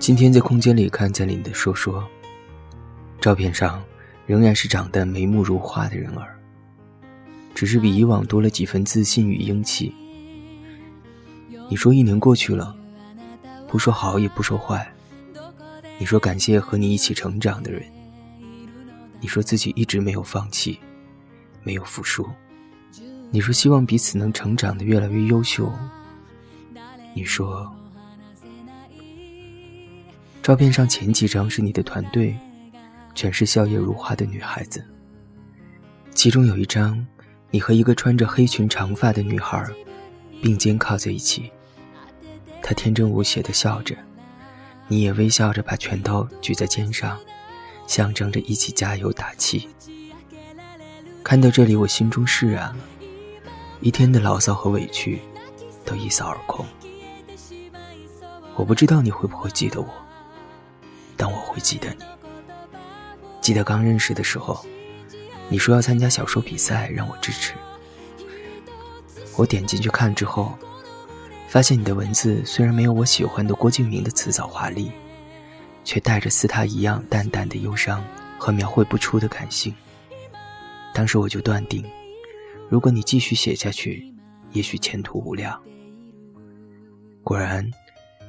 今天在空间里看见了你的说说，照片上仍然是长得眉目如画的人儿，只是比以往多了几分自信与英气。你说一年过去了，不说好也不说坏，你说感谢和你一起成长的人，你说自己一直没有放弃，没有服输，你说希望彼此能成长的越来越优秀，你说。照片上前几张是你的团队，全是笑靥如花的女孩子。其中有一张，你和一个穿着黑裙长发的女孩并肩靠在一起，她天真无邪的笑着，你也微笑着把拳头举在肩上，象征着一起加油打气。看到这里，我心中释然了，一天的牢骚和委屈都一扫而空。我不知道你会不会记得我。但我会记得你。记得刚认识的时候，你说要参加小说比赛，让我支持。我点进去看之后，发现你的文字虽然没有我喜欢的郭敬明的辞藻华丽，却带着似他一样淡淡的忧伤和描绘不出的感性。当时我就断定，如果你继续写下去，也许前途无量。果然，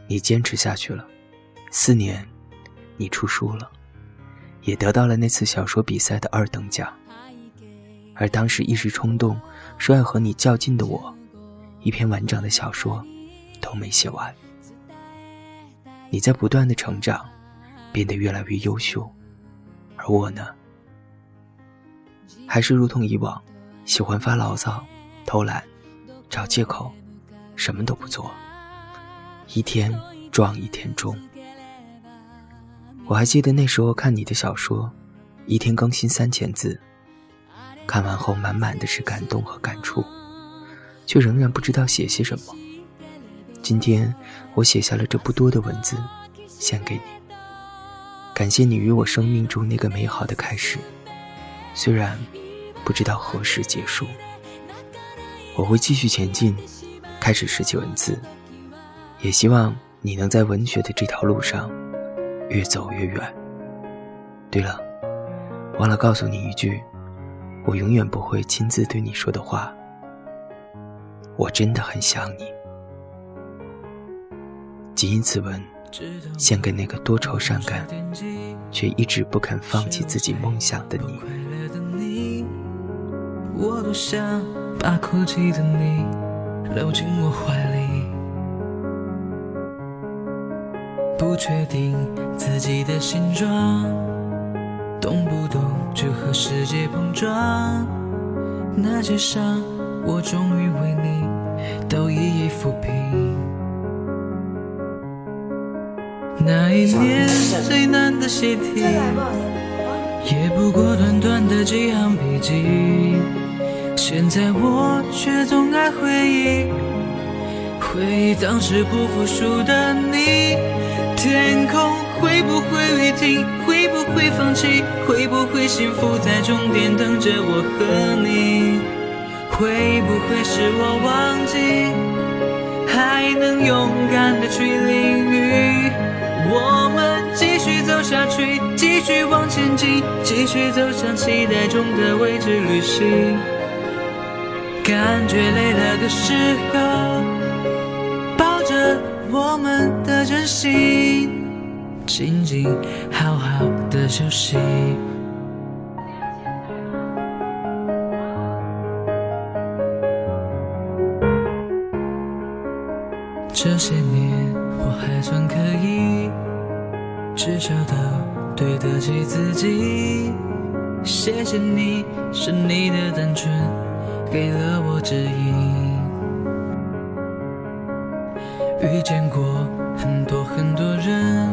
你坚持下去了，四年。你出书了，也得到了那次小说比赛的二等奖。而当时一时冲动说要和你较劲的我，一篇完整的小说都没写完。你在不断的成长，变得越来越优秀，而我呢，还是如同以往，喜欢发牢骚、偷懒、找借口，什么都不做，一天撞一天钟。我还记得那时候看你的小说，一天更新三千字，看完后满满的是感动和感触，却仍然不知道写些什么。今天我写下了这不多的文字，献给你，感谢你与我生命中那个美好的开始，虽然不知道何时结束。我会继续前进，开始拾起文字，也希望你能在文学的这条路上。越走越远。对了，忘了告诉你一句，我永远不会亲自对你说的话。我真的很想你。仅以此文，献给那个多愁善感，却一直不肯放弃自己梦想的你。我多想把哭泣的你搂进我怀不确定自己的形状，动不动就和世界碰撞。那些伤，我终于为你都一一抚平。那一年最难的习题，也不过短短的几行笔记。现在我却总爱回忆，回忆当时不服输的你。天空会不会雨停？会不会放弃？会不会幸福在终点等着我和你？会不会是我忘记？还能勇敢的去淋雨？我们继续走下去，继续往前进，继续走向期待中的未知旅行。感觉累了的时候，我们的真心。静静好好的休息。这些年我还算可以，至少都对得起自己。谢谢你，是你的单纯给了我指引。遇见过很多很多人。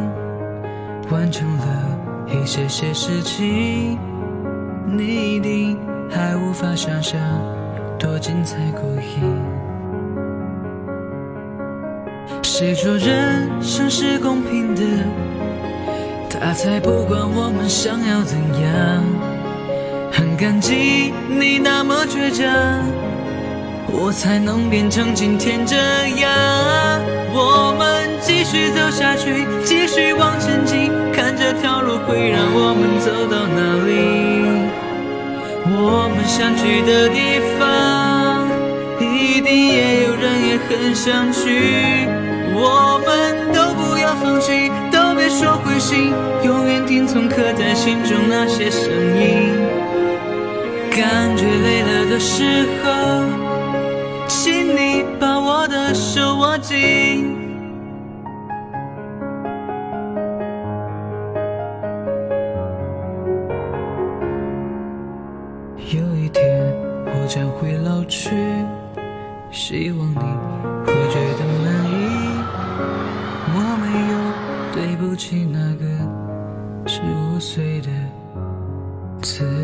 完成了一些些事情，你一定还无法想象多精彩过瘾。谁说人生是公平的？他才不管我们想要怎样。很感激你那么倔强，我才能变成今天这样。我们继续走下去，继续往前进，看这条路会让我们走到哪里。我们想去的地方，一定也有人也很想去。我们都不要放弃，都别说灰心，永远听从刻在心中那些声音。感觉累了的时候。我的手握紧。有一天我将会老去，希望你会觉得满意。我没有对不起那个十五岁的自己。